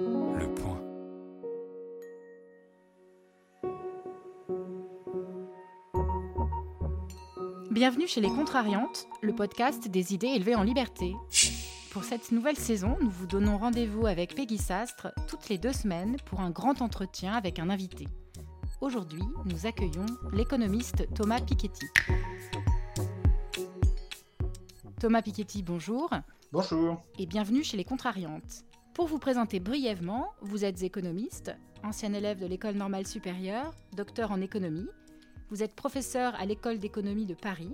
Le point. Bienvenue chez Les Contrariantes, le podcast des idées élevées en liberté. Pour cette nouvelle saison, nous vous donnons rendez-vous avec Peggy Sastre toutes les deux semaines pour un grand entretien avec un invité. Aujourd'hui, nous accueillons l'économiste Thomas Piketty. Thomas Piketty, bonjour. Bonjour. Et bienvenue chez Les Contrariantes. Pour vous présenter brièvement, vous êtes économiste, ancien élève de l'École normale supérieure, docteur en économie. Vous êtes professeur à l'École d'économie de Paris.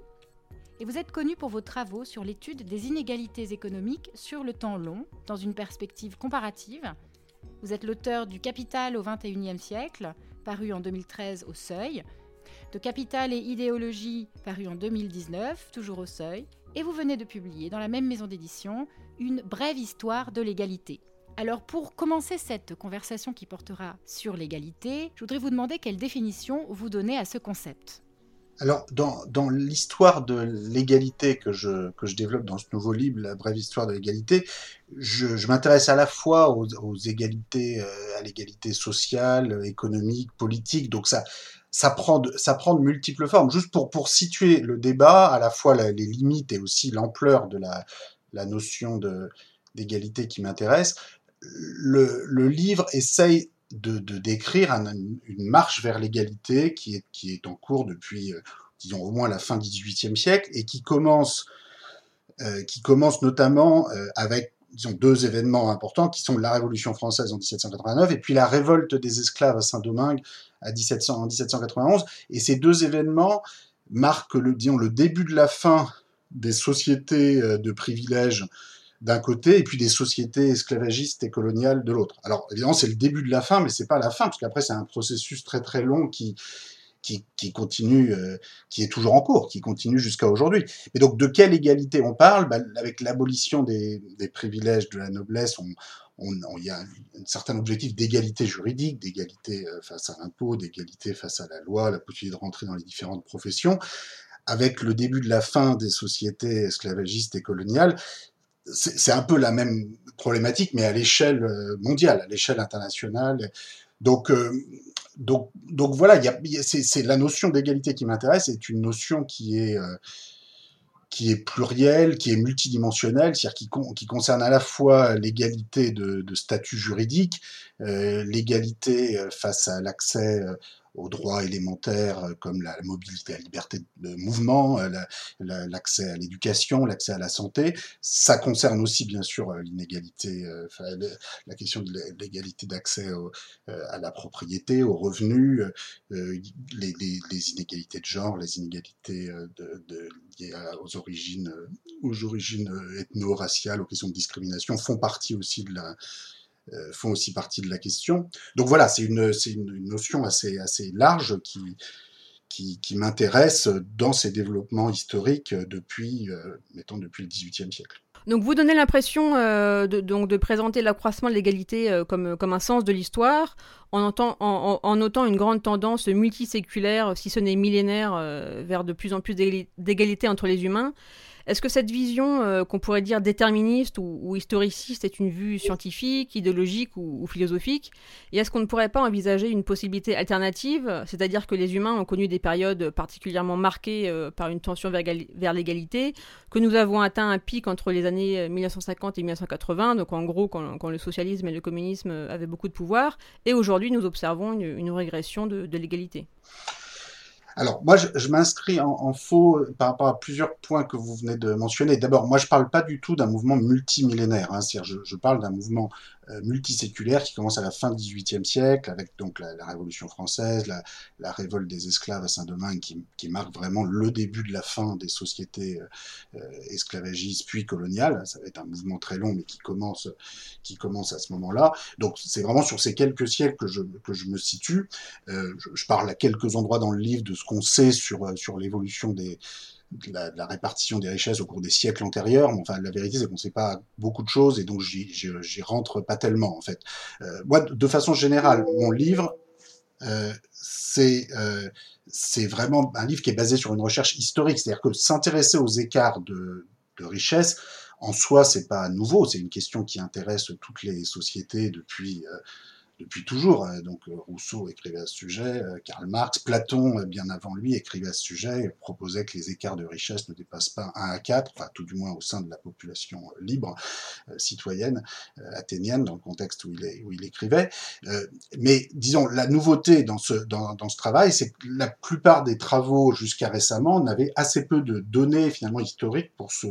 Et vous êtes connu pour vos travaux sur l'étude des inégalités économiques sur le temps long, dans une perspective comparative. Vous êtes l'auteur du Capital au XXIe siècle, paru en 2013 au Seuil, de Capital et idéologie, paru en 2019, toujours au Seuil, et vous venez de publier dans la même maison d'édition une brève histoire de l'égalité. Alors pour commencer cette conversation qui portera sur l'égalité, je voudrais vous demander quelle définition vous donnez à ce concept. Alors, dans, dans l'histoire de l'égalité que je, que je développe dans ce nouveau livre, La brève histoire de l'égalité, je, m'intéresse à la fois aux, égalités, euh, à l'égalité sociale, économique, politique. Donc ça, ça prend de, ça prend de multiples formes. Juste pour, pour situer le débat, à la fois les limites et aussi l'ampleur de la, la notion d'égalité qui m'intéresse, le, livre essaye de, décrire un, une marche vers l'égalité qui est, en cours depuis, euh, disons, au moins la fin du XVIIIe siècle et qui commence, euh, qui commence notamment euh, avec deux événements importants qui sont la Révolution française en 1789 et puis la révolte des esclaves à Saint-Domingue à 1700, en 1791. Et ces deux événements marquent le, disons, le début de la fin des sociétés de privilèges d'un côté et puis des sociétés esclavagistes et coloniales de l'autre. Alors évidemment c'est le début de la fin, mais c'est pas la fin parce qu'après c'est un processus très très long qui qui, continue, euh, qui est toujours en cours, qui continue jusqu'à aujourd'hui. Et donc de quelle égalité on parle? Bah, Avec l'abolition des, des privilèges de la noblesse, on, y a un, un certain objectif d'égalité juridique, d'égalité euh, face à l'impôt, d'égalité face à la loi, la possibilité de rentrer dans les différentes professions. Avec le début de la fin des sociétés esclavagistes et coloniales, c'est un peu la même problématique, mais à l'échelle euh, mondiale, à l'échelle internationale. Donc, euh, donc, donc voilà, c'est la notion d'égalité qui m'intéresse, c'est une notion qui est, euh, qui est plurielle, qui est multidimensionnelle, c'est-à-dire qui, con, qui concerne à la fois l'égalité de, statut juridique, l'égalité face à l'accès aux droits élémentaires euh, comme la mobilité, la liberté de mouvement, euh, l'accès à l'éducation, l'accès à la santé. Ça concerne aussi bien sûr euh, l'inégalité, la question de l'égalité d'accès à la propriété, aux revenus, les, inégalités de genre, les inégalités liées aux origines, aux origines ethno-raciales, aux questions de discrimination font partie aussi de la font aussi partie de la question. Donc voilà, c'est une, une, une, notion assez, assez large qui, qui, m'intéresse dans ces développements historiques depuis, euh, mettons, depuis le XVIIIe siècle. Donc vous donnez l'impression euh, de, donc de présenter l'accroissement de l'égalité euh, comme, comme un sens de l'histoire, en, en, en, notant une grande tendance multiséculaire, si ce n'est millénaire, euh, vers de plus en plus d'égalité entre les humains. Est-ce que cette vision euh, qu'on pourrait dire déterministe ou, historiciste est une vue scientifique, idéologique ou, philosophique? Et est-ce qu'on ne pourrait pas envisager une possibilité alternative, c'est-à-dire que les humains ont connu des périodes particulièrement marquées euh, par une tension vers, l'égalité, que nous avons atteint un pic entre les années 1950 et 1980, donc en gros quand, quand le socialisme et le communisme avaient beaucoup de pouvoir, et aujourd'hui nous observons une, régression de l'égalité alors, moi, je, m'inscris en, faux par rapport à plusieurs points que vous venez de mentionner. D'abord, moi, je parle pas du tout d'un mouvement multimillénaire. Hein, C'est-à-dire, je, je, parle d'un mouvement multiséculaire qui commence à la fin du XVIIIe siècle, avec donc la, Révolution française, la, révolte des esclaves à Saint-Domingue, qui, marque vraiment le début de la fin des sociétés euh, esclavagistes puis coloniales. Ça va être un mouvement très long, mais qui commence, qui commence à ce moment-là. Donc, c'est vraiment sur ces quelques siècles que je, que je me situe. Euh, je, je parle à quelques endroits dans le livre de ce qu'on sait sur, euh, sur l'évolution des, de la, répartition des richesses au cours des siècles antérieurs. Mais enfin, la vérité, c'est qu'on ne sait pas beaucoup de choses et donc j'y rentre pas tellement, en fait. Euh, moi, de façon générale, mon livre, euh, c'est euh, vraiment un livre qui est basé sur une recherche historique. C'est-à-dire que s'intéresser aux écarts de, de richesse, en soi, c'est pas nouveau, c'est une question qui intéresse toutes les sociétés depuis depuis toujours. Hein. Donc euh, Rousseau écrivait à ce sujet, euh, Karl Marx, Platon, euh, bien avant lui, écrivait à ce sujet, proposait que les écarts de richesse ne dépassent pas 1 à 4, enfin tout du moins au sein de la population libre, citoyenne, athénienne, dans le contexte où il, est, où il écrivait. mais disons, la nouveauté dans ce, dans, dans ce travail, c'est que la plupart des travaux jusqu'à récemment n'avaient assez peu de données finalement historiques pour se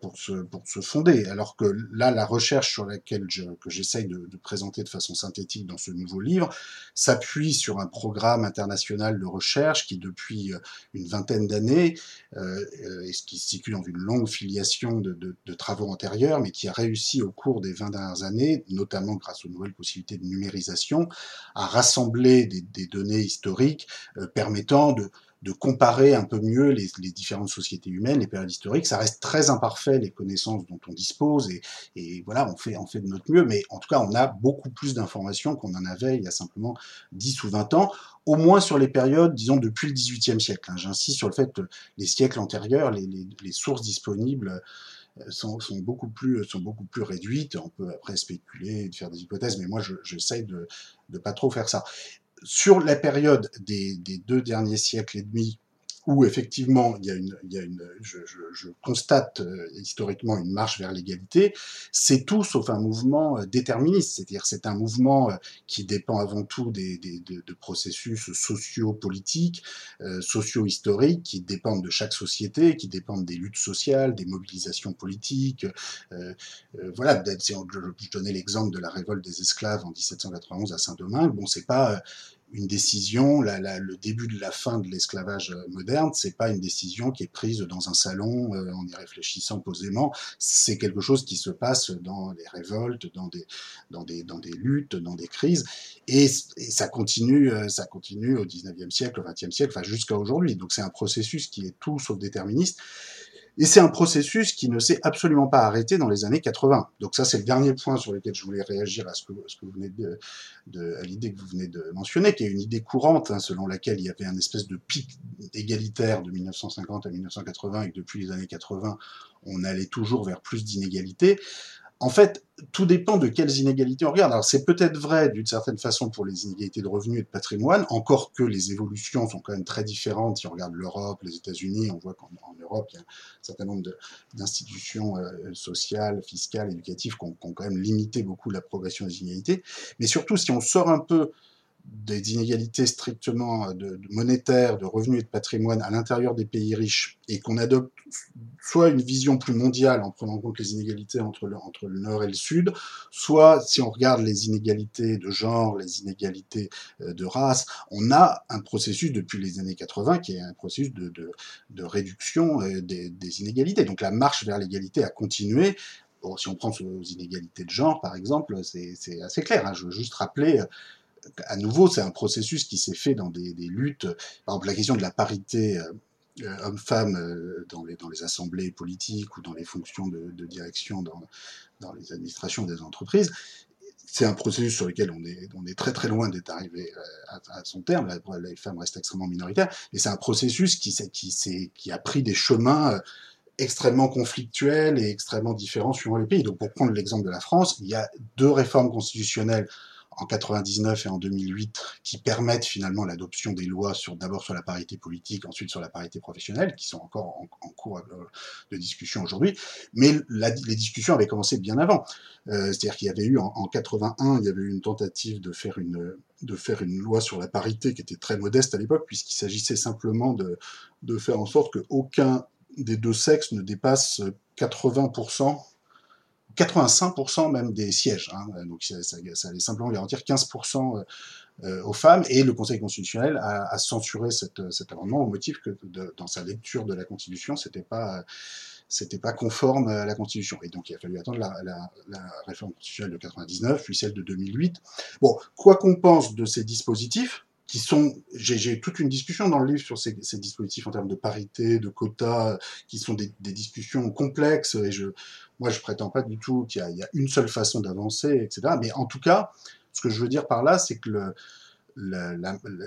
pour, se, pour fonder. Alors que là, la recherche sur laquelle que j'essaye de, présenter de façon synthétique dans ce nouveau livre s'appuie sur un programme international de recherche qui, depuis euh, une vingtaine d'années, euh, et qui se situe dans une longue filiation de, travaux antérieurs, mais qui a réussi au cours des 20 dernières années, notamment grâce aux nouvelles possibilités de numérisation, à rassembler des, des données historiques euh, permettant de de comparer un peu mieux les, différentes sociétés humaines, les périodes historiques. Ça reste très imparfait, les connaissances dont on dispose, et, voilà, on fait, de notre mieux, mais en tout cas, on a beaucoup plus d'informations qu'on en avait il y a simplement 10 ou 20 ans, au moins sur les périodes, disons, depuis le XVIIIe siècle. Hein. J'insiste sur le fait que les siècles antérieurs, les, sources disponibles euh, sont, beaucoup plus, sont beaucoup plus réduites. On peut après spéculer, faire des hypothèses, mais moi, j'essaie de ne pas trop faire ça sur la période des, deux derniers siècles et demi, où effectivement il y a une, il y a une je, je, je constate euh, historiquement une marche vers l'égalité, c'est tout sauf un mouvement euh, déterministe, c'est-à-dire c'est un mouvement euh, qui dépend avant tout des, des de, de, processus socio-politiques, socio-historiques, qui dépendent de chaque société, qui dépendent des luttes sociales, des mobilisations politiques. voilà, si on, je, donnais l'exemple de la révolte des esclaves en 1791 à Saint-Domingue, bon c'est pas une décision, le début de la fin de l'esclavage euh, moderne, c'est pas une décision qui est prise dans un salon euh, en y réfléchissant posément. C'est quelque chose qui se passe dans les révoltes, dans des, luttes, dans des crises, et, et ça continue, euh, ça continue au 19e siècle, au 20e siècle, enfin jusqu'à aujourd'hui. Donc c'est un processus qui est tout sauf déterministe. Et c'est un processus qui ne s'est absolument pas arrêté dans les années 80. Donc ça, c'est le dernier point sur lequel je voulais réagir à ce que, vous venez de, de à l'idée que vous venez de mentionner, qui est une idée courante, hein, selon laquelle il y avait un espèce de pic égalitaire de 1950 à 1980 et que depuis les années 80, on allait toujours vers plus d'inégalités. En fait, tout dépend de quelles inégalités on regarde. Alors c'est peut-être vrai d'une certaine façon pour les inégalités de revenus et de patrimoine, encore que les évolutions sont quand même très différentes. Si on regarde l'Europe, les États-Unis, on voit qu'en Europe, il y a un certain nombre d'institutions euh, sociales, fiscales, éducatives qui ont, qui ont, quand même limité beaucoup la progression des inégalités. Mais surtout, si on sort un peu des inégalités strictement de monétaires, de revenus et de patrimoine à l'intérieur des pays riches, et qu'on adopte soit une vision plus mondiale en prenant en compte les inégalités entre le, nord et le sud, soit si on regarde les inégalités de genre, les inégalités euh, de race, on a un processus depuis les années 80 qui est un processus de, réduction euh, des, inégalités. Donc la marche vers l'égalité a continué si on prend aux inégalités de genre, par exemple, c'est assez clair. Hein. Je veux juste rappeler à nouveau, c'est un processus qui s'est fait dans des, luttes. Par exemple, la question de la parité euh, euh homme-femme euh, dans, les, assemblées politiques ou dans les fonctions de, direction dans, les administrations des entreprises, c'est un processus sur lequel on est, très très loin d'être arrivé euh, à, son terme. Les femmes restent extrêmement minoritaires, et c'est un processus qui, qui a pris des chemins extrêmement conflictuels et extrêmement différents suivant les pays. Donc pour prendre l'exemple de la France, il y a deux réformes constitutionnelles en 99 et en 2008 qui permettent finalement l'adoption des lois sur d'abord sur la parité politique, ensuite sur la parité professionnelle, qui sont encore en, cours euh, de discussion aujourd'hui. Mais les discussions avaient commencé bien avant. Euh, C'est-à-dire qu'il y avait eu en, en, 81, il y avait eu une tentative de faire une de faire une loi sur la parité qui était très modeste à l'époque, puisqu'il s'agissait simplement de, de faire en sorte qu'aucun des deux sexes ne dépasse 80% 85% même des sièges. Hein, donc ça, allait simplement garantir 15% euh, euh, aux femmes. Et le Conseil constitutionnel a, censuré cette, cet amendement au motif que dans sa lecture de la Constitution, c'était pas c'était pas conforme à la Constitution. Et donc il a fallu attendre la, la, la réforme constitutionnelle de 99, puis celle de 2008. Bon, quoi qu'on pense de ces dispositifs, qui sont, j'ai toute une discussion dans le livre sur ces, dispositifs en termes de parité, de quotas, qui sont des, discussions complexes. Et je, moi, je prétends pas du tout qu'il y, a une seule façon d'avancer, etc. Mais en tout cas, ce que je veux dire par là, c'est que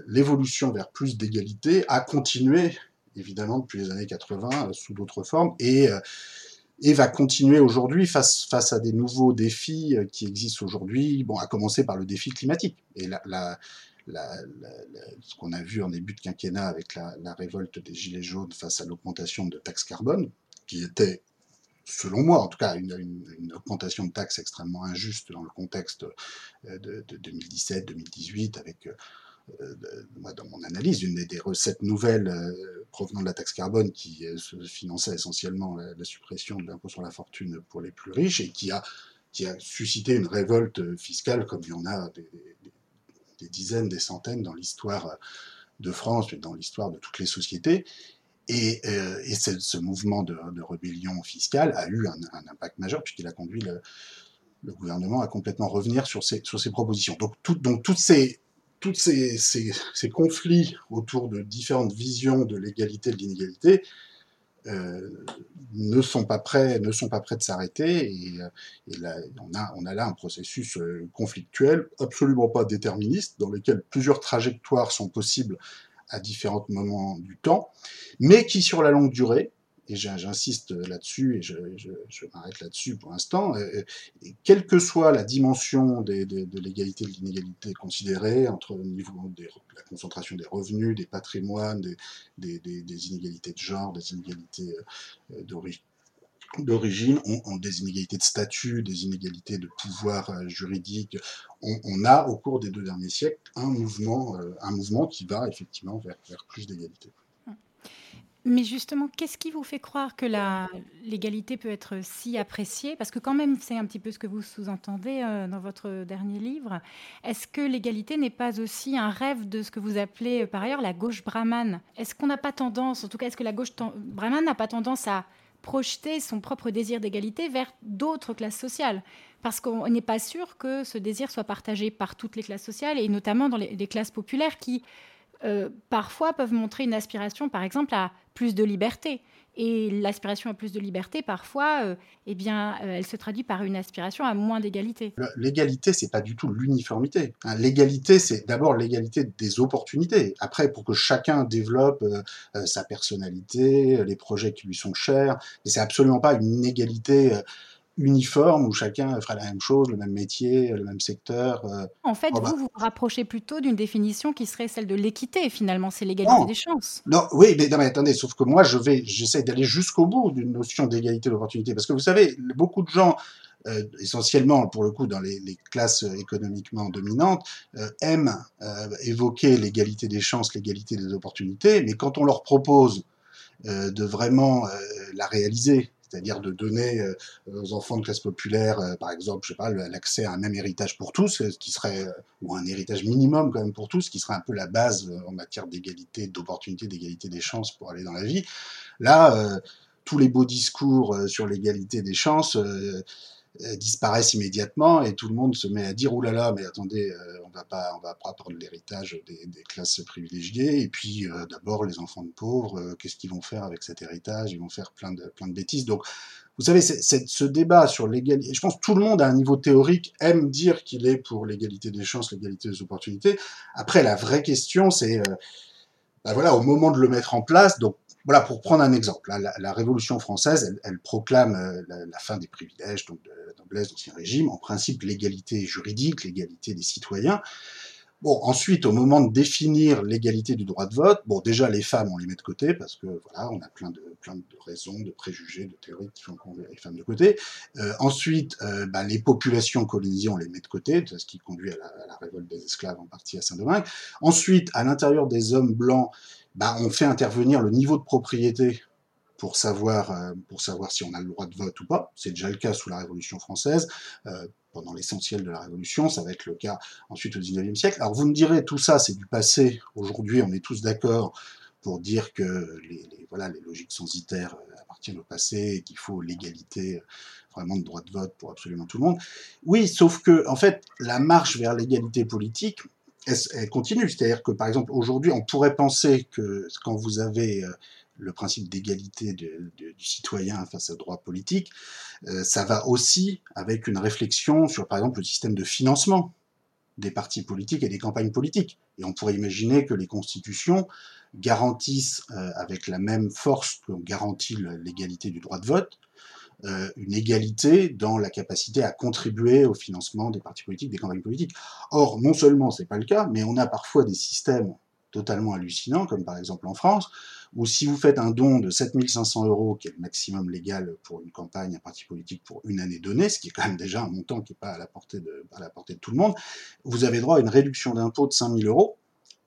l'évolution vers plus d'égalité a continué, évidemment, depuis les années 80, euh, sous d'autres formes. Et, euh, et va continuer aujourd'hui face, face à des nouveaux défis qui existent aujourd'hui, bon, à commencer par le défi climatique. Et la, ce qu'on a vu en début de quinquennat avec la, révolte des Gilets jaunes face à l'augmentation de taxes carbone, qui était, selon moi en tout cas, une, augmentation de taxes extrêmement injuste dans le contexte de, de 2017-2018, avec euh, moi, dans mon analyse, une des recettes nouvelles euh, provenant de la taxe carbone qui euh, se finançait essentiellement la, suppression de l'impôt sur la fortune pour les plus riches et qui a, suscité une révolte fiscale comme il y en a des, dizaines, des centaines dans l'histoire de France dans l'histoire de toutes les sociétés. Et, et ce mouvement de, rébellion fiscale a eu un, impact majeur puisqu'il a conduit le, gouvernement à complètement revenir sur ses, propositions. Donc, tout, donc toutes ces ces, conflits autour de différentes visions de l'égalité et de l'inégalité euh, ne sont pas prêts, ne sont pas prêts de s'arrêter. Et, euh, a, on a là un processus euh, conflictuel, absolument pas déterministe, dans lequel plusieurs trajectoires sont possibles à différents moments du temps, mais qui, sur la longue durée, et j'insiste là-dessus et je, m'arrête là-dessus pour l'instant, euh, quelle que soit la dimension des, de l'égalité et de l'inégalité considérée, entre le niveau de la concentration des revenus, des patrimoines, des, inégalités de genre, des inégalités euh, d'origine, des inégalités de statut, des inégalités de pouvoir euh, juridique. On, a, au cours des deux derniers siècles, un mouvement, un mouvement qui va effectivement vers plus d'égalité. Mais justement, qu'est-ce qui vous fait croire que la l'égalité peut être si appréciée? Parce que quand même, c'est un petit peu ce que vous sous-entendez euh, dans votre dernier livre. Est-ce que l'égalité n'est pas aussi un rêve de ce que vous appelez euh, par ailleurs la gauche brahmane? Est-ce qu'on n'a pas tendance, en tout cas, est-ce que la gauche brahmane n'a pas tendance à projeter son propre désir d'égalité vers d'autres classes sociales? Parce qu'on n'est pas sûr que ce désir soit partagé par toutes les classes sociales et notamment dans les, les classes populaires qui euh, parfois peuvent montrer une aspiration, par exemple, à plus de liberté. Et l'aspiration à plus de liberté, parfois, euh, eh bien, euh, elle se traduit par une aspiration à moins d'égalité. L'égalité, c'est pas du tout l'uniformité. Hein. L'égalité, c'est d'abord l'égalité des opportunités. Après, pour que chacun développe sa personnalité, les projets qui lui sont chers, mais c'est absolument pas une égalité uniforme où chacun ferait la même chose, le même métier, le même secteur. Euh. En fait, vous, vous vous rapprochez plutôt d'une définition qui serait celle de l'équité, finalement, c'est l'égalité des chances. Non, oui, mais, non, mais attendez, sauf que moi, je vais, j'essaie d'aller jusqu'au bout d'une notion d'égalité d'opportunité, parce que vous savez, beaucoup de gens, euh, essentiellement pour le coup dans les, classes économiquement dominantes, euh, aiment évoquer l'égalité des chances, l'égalité des opportunités, mais quand on leur propose de vraiment la réaliser, c'est-à-dire de donner euh, aux enfants de classe populaire, euh, par exemple, je sais pas, l'accès à un même héritage pour tous, euh, qui serait ou un héritage minimum quand même pour tous, qui serait un peu la base en matière d'égalité, d'opportunité, d'égalité des chances pour aller dans la vie. Là, tous les beaux discours sur l'égalité des chances disparaissent immédiatement et tout le monde se met à dire oulala là là, mais attendez euh, on va pas on va pas prendre l'héritage des, classes privilégiées. Et puis euh, d'abord les enfants de pauvres qu'est-ce qu'ils vont faire avec cet héritage? Ils vont faire plein de plein de bêtises. Donc vous savez ce débat sur l'égalité je pense que tout le monde à un niveau théorique aime dire qu'il est pour l'égalité des chances l'égalité des opportunités. Après la vraie question c'est ben voilà au moment de le mettre en place donc voilà, pour prendre un exemple, la, Révolution française, elle, proclame la, fin des privilèges, donc de, noblesse d'Ancien Régime, en principe l'égalité juridique, l'égalité des citoyens. Bon, ensuite, au moment de définir l'égalité du droit de vote, bon, déjà les femmes, on les met de côté parce que voilà, on a plein de plein de raisons, de préjugés, de théories qui font qu'on met les femmes de côté. Euh, ensuite, euh, bah, les populations colonisées, on les met de côté, ce qui conduit à la, à la révolte des esclaves en partie à Saint-Domingue. Ensuite, à l'intérieur des hommes blancs, bah, on fait intervenir le niveau de propriété pour savoir, euh, pour savoir si on a le droit de vote ou pas. C'est déjà le cas sous la Révolution française. Euh, pendant l'essentiel de la Révolution, ça va être le cas ensuite au XIXe siècle. Alors vous me direz, tout ça c'est du passé. Aujourd'hui, on est tous d'accord pour dire que les, voilà, les logiques censitaires euh, appartiennent au passé et qu'il faut l'égalité vraiment de droit de vote pour absolument tout le monde. Oui, sauf que en fait, la marche vers l'égalité politique, elle, continue. C'est-à-dire que par exemple, aujourd'hui, on pourrait penser que quand vous avez le principe d'égalité du citoyen face au droit politique, euh, ça va aussi avec une réflexion sur, par exemple, le système de financement des partis politiques et des campagnes politiques. Et on pourrait imaginer que les constitutions garantissent, euh, avec la même force qu'on garantit l'égalité du droit de vote, euh, une égalité dans la capacité à contribuer au financement des partis politiques, des campagnes politiques. Or, non seulement c'est pas le cas, mais on a parfois des systèmes totalement hallucinants, comme par exemple en France, où si vous faites un don de 7500 euros, qui est le maximum légal pour une campagne, un parti politique pour une année donnée, ce qui est quand même déjà un montant qui n'est pas à la, portée de, tout le monde, vous avez droit à une réduction d'impôt de 5000 euros,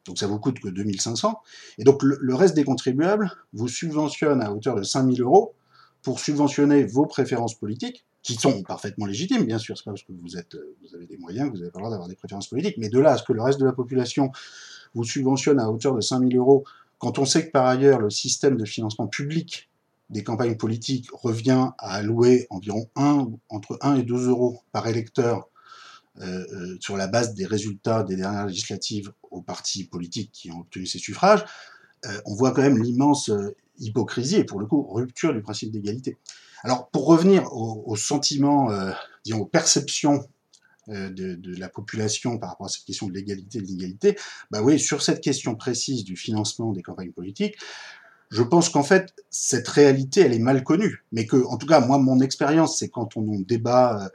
donc ça vous coûte que 2500, et donc le, reste des contribuables vous subventionne à hauteur de 5000 euros pour subventionner vos préférences politiques, qui sont parfaitement légitimes, bien sûr, c'est pas parce que vous, êtes, vous avez des moyens que vous n'avez pas le droit d'avoir des préférences politiques, mais de là à ce que le reste de la population vous subventionne à hauteur de 5000 euros, quand on sait que par ailleurs le système de financement public des campagnes politiques revient à allouer environ 1, entre 1 et 2 euros par électeur euh, euh, sur la base des résultats des dernières législatives aux partis politiques qui ont obtenu ces suffrages, euh, on voit quand même l'immense hypocrisie et pour le coup rupture du principe d'égalité. Alors pour revenir aux sentiments, disons aux perceptions de, de, la population par rapport à cette question de l'égalité et de l'inégalité, bah oui, sur cette question précise du financement des campagnes politiques, je pense qu'en fait, cette réalité, elle est mal connue. Mais que, en tout cas, moi, mon expérience, c'est quand on, débat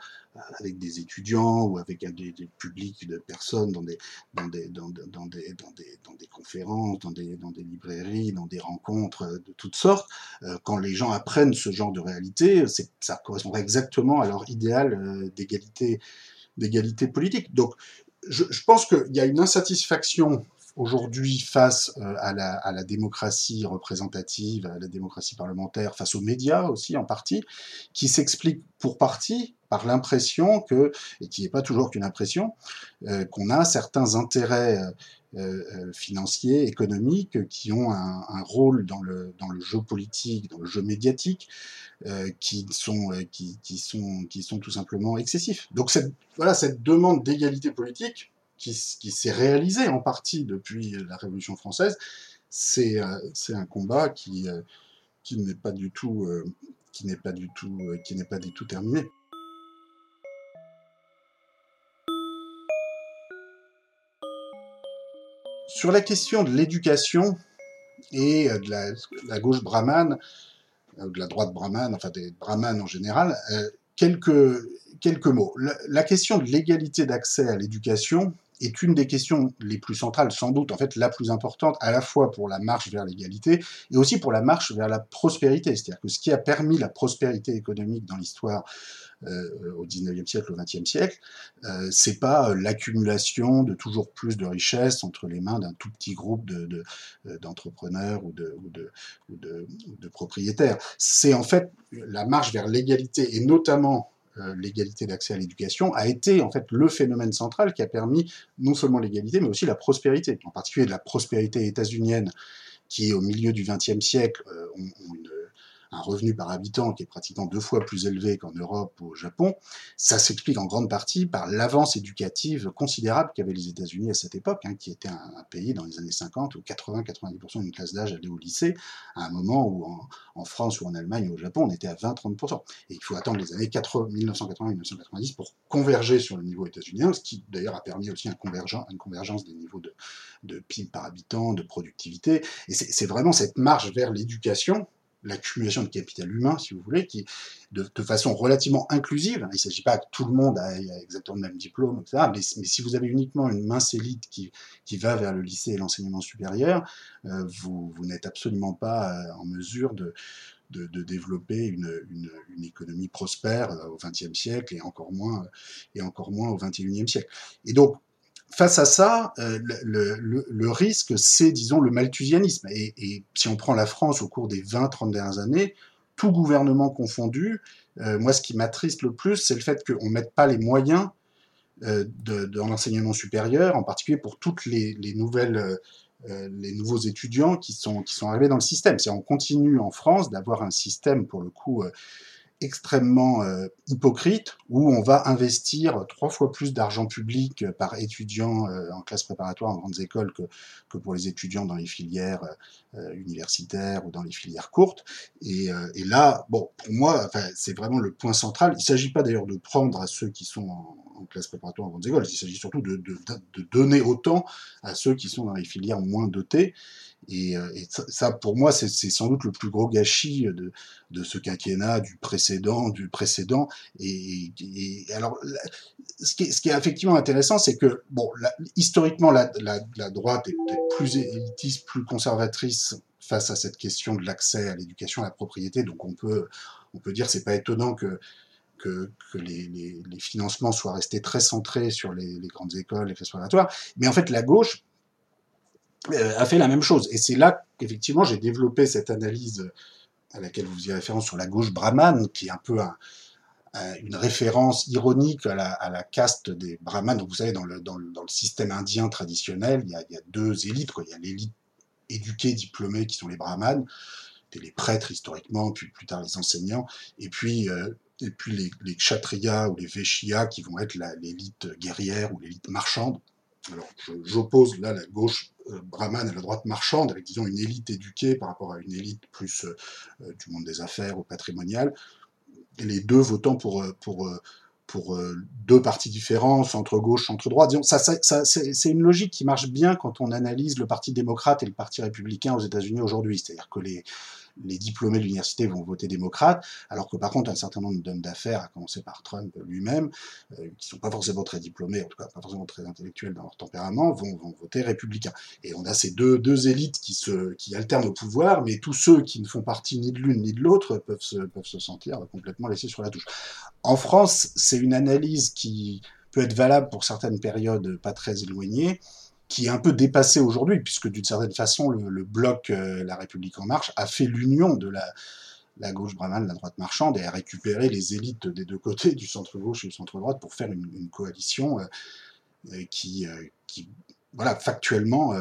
avec des étudiants ou avec des, des, publics de personnes dans des, dans des, dans, dans, des, dans, des, dans des conférences, dans des, dans des librairies, dans des rencontres euh, de toutes sortes, euh, quand les gens apprennent ce genre de réalité, ça correspondrait exactement à leur idéal euh, d'égalité d'égalité politique. Donc, je, pense qu'il y a une insatisfaction aujourd'hui face euh, à la, démocratie représentative, à la démocratie parlementaire, face aux médias aussi en partie, qui s'explique pour partie par l'impression que, et qui n'est pas toujours qu'une impression, euh, qu'on a certains intérêts euh, financiers, économiques, qui ont un, rôle dans le, jeu politique, dans le jeu médiatique, qui, sont, qui, sont, qui tout simplement excessifs. Donc voilà, cette demande d'égalité politique, qui, s'est réalisé en partie depuis la Révolution française, c'est euh, un combat qui, euh, qui n'est pas du tout euh, qui n'est pas du tout qui n'est pas du tout terminé. Sur la question de l'éducation et de la, gauche brahmane, de la droite brahmane, enfin des brahmanes en général, quelques, quelques mots. la question de l'égalité d'accès à l'éducation, est une des questions les plus centrales, sans doute en fait la plus importante, à la fois pour la marche vers l'égalité et aussi pour la marche vers la prospérité. C'est-à-dire que ce qui a permis la prospérité économique dans l'histoire euh, au 19e siècle, au 20e siècle, euh, c'est pas euh, l'accumulation de toujours plus de richesses entre les mains d'un tout petit groupe euh, d'entrepreneurs ou, de, ou, de, propriétaires. C'est en fait la marche vers l'égalité et notamment l'égalité d'accès à l'éducation a été en fait le phénomène central qui a permis non seulement l'égalité mais aussi la prospérité, en particulier de la prospérité états-unienne qui au milieu du XXe siècle euh, ont, une un revenu par habitant qui est pratiquement deux fois plus élevé qu'en Europe ou au Japon, ça s'explique en grande partie par l'avance éducative considérable qu'avaient les États-Unis à cette époque, hein, qui était un, pays dans les années 50 où 80-90% d'une classe d'âge allait au lycée, à un moment où en, France ou en Allemagne ou au Japon, on était à 20-30%. Et il faut attendre les années 1980-1990 pour converger sur le niveau états-unien, ce qui d'ailleurs a permis aussi un une convergence des niveaux de PIB par habitant, de productivité. Et c'est vraiment cette marche vers l'éducation l'accumulation de capital humain, si vous voulez, qui de, façon relativement inclusive. Il ne s'agit pas que tout le monde ait exactement le même diplôme, etc. Mais, si vous avez uniquement une mince élite qui, qui va vers le lycée et l'enseignement supérieur, euh, vous, vous n'êtes absolument pas euh, en mesure de, de, de, développer une, une, une, économie prospère euh, au XXe siècle et encore moins et encore moins au XXIe siècle. Et donc face à ça, euh, le, risque, c'est, disons, le malthusianisme. Et, si on prend la France au cours des 20-30 dernières années, tout gouvernement confondu, euh, moi, ce qui m'attriste le plus, c'est le fait qu'on ne mette pas les moyens euh, de, de l'enseignement supérieur, en particulier pour toutes les, les nouvelles... Les nouveaux étudiants qui sont, qui sont arrivés dans le système. C'est on continue en France d'avoir un système, pour le coup, extrêmement euh, hypocrite où on va investir trois fois plus d'argent public euh, par étudiant euh, en classe préparatoire en grandes écoles que, que pour les étudiants dans les filières universitaires ou dans les filières courtes. Et, et là, bon, pour moi, enfin, c'est vraiment le point central. Il ne s'agit pas d'ailleurs de prendre à ceux qui sont en, en classe préparatoire en grandes écoles. Il s'agit surtout de, de, de, donner autant à ceux qui sont dans les filières moins dotées. Et, euh, ça, pour moi, c'est sans doute le plus gros gâchis de, de ce quinquennat, du précédent, du précédent. Et, alors, ce qui, est, ce qui, est, effectivement intéressant, c'est que, bon, historiquement, la, la, la droite est peut-être plus élitiste, plus conservatrice face à cette question de l'accès à l'éducation, à la propriété. Donc, on peut, on peut dire, c'est pas étonnant que que, les, financements soient restés très centrés sur les, grandes écoles, les classes. Mais en fait, la gauche euh, a fait la même chose. Et c'est là qu'effectivement j'ai développé cette analyse à laquelle vous y référence sur la gauche brahmane, qui est un peu un, une référence ironique à la, caste des brahmanes. Donc vous savez, dans le, système indien traditionnel, il y a, deux élites. Il y a l'élite éduquée, diplômée, qui sont les brahmanes, les prêtres historiquement, puis plus tard les enseignants, et puis euh, et puis les, les kshatriyas ou les vaishyas qui vont être l'élite guerrière ou l'élite marchande. Alors j'oppose là la gauche euh, brahmane à la droite marchande, avec disons une élite éduquée par rapport à une élite plus euh, euh du monde des affaires ou patrimonial, et les deux votant pour, pour, pour deux partis différents, centre-gauche, centre-droit. Disons, ça, ça, ça c'est une logique qui marche bien quand on analyse le Parti démocrate et le Parti républicain aux États-Unis aujourd'hui. C'est-à-dire que les, les diplômés de l'université vont voter démocrate, alors que par contre un certain nombre d'hommes d'affaires, à commencer par Trump lui-même, euh, qui sont pas forcément très diplômés, en tout cas pas forcément très intellectuels dans leur tempérament, vont, vont voter républicain. Et on a ces deux, deux élites qui, se, qui alternent au pouvoir, mais tous ceux qui ne font partie ni de l'une ni de l'autre peuvent se, peuvent se sentir complètement laissés sur la touche. En France, c'est une analyse qui peut être valable pour certaines périodes pas très éloignées, qui est un peu dépassé aujourd'hui, puisque d'une certaine façon, le, bloc euh, La République en marche a fait l'union de la, la gauche brahmane, la droite marchande, et a récupéré les élites des deux côtés, du centre-gauche et du centre-droite, pour faire une, coalition euh, euh qui, qui, voilà, factuellement,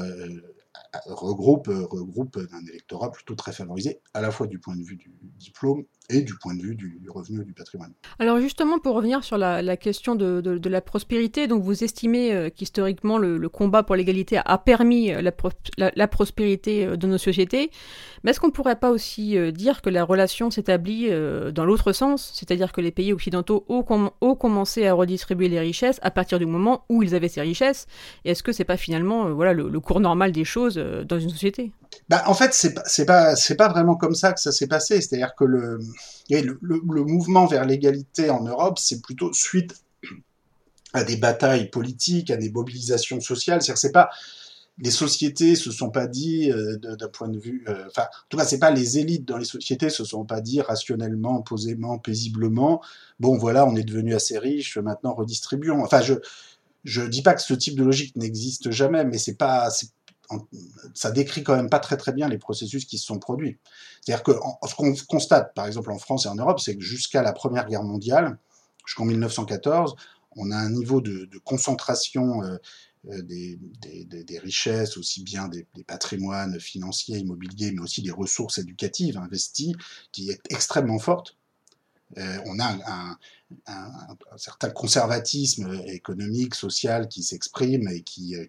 regroupe, regroupe un électorat plutôt très favorisé, à la fois du point de vue du diplôme et du point de vue du, revenu et du patrimoine. Alors justement, pour revenir sur la, question de, la prospérité, donc vous estimez euh, qu'historiquement le, combat pour l'égalité a permis la, pro la, prospérité euh, de nos sociétés, mais est-ce qu'on ne pourrait pas aussi euh, dire que la relation s'établit euh, dans l'autre sens, c'est-à-dire que les pays occidentaux ont, com ont, commencé à redistribuer les richesses à partir du moment où ils avaient ces richesses, et est-ce que c'est pas finalement euh, voilà, le, cours normal des choses euh, dans une société? Bah, en fait, c'est c'est pas, c'est pas vraiment comme ça que ça s'est passé. C'est-à-dire que le, le, le, le mouvement vers l'égalité en Europe, c'est plutôt suite à des batailles politiques, à des mobilisations sociales. C'est-à-dire c'est pas les sociétés se sont pas dit euh, d'un point de vue, euh, enfin, en tout cas, c'est pas les élites dans les sociétés se sont pas dit rationnellement, posément, paisiblement. Bon, voilà, on est devenu assez riche, maintenant redistribuons. Enfin, je je dis pas que ce type de logique n'existe jamais, mais c'est pas, ça décrit quand même pas très très bien les processus qui se sont produits. C'est-à-dire que ce qu'on constate, par exemple en France et en Europe, c'est que jusqu'à la Première Guerre mondiale, jusqu'en 1914, on a un niveau de, concentration euh, euh, des, richesses, aussi bien des, des, patrimoines financiers, immobiliers, mais aussi des ressources éducatives investies, qui est extrêmement forte. Euh, on a un, certain conservatisme économique, social qui s'exprime et qui, euh,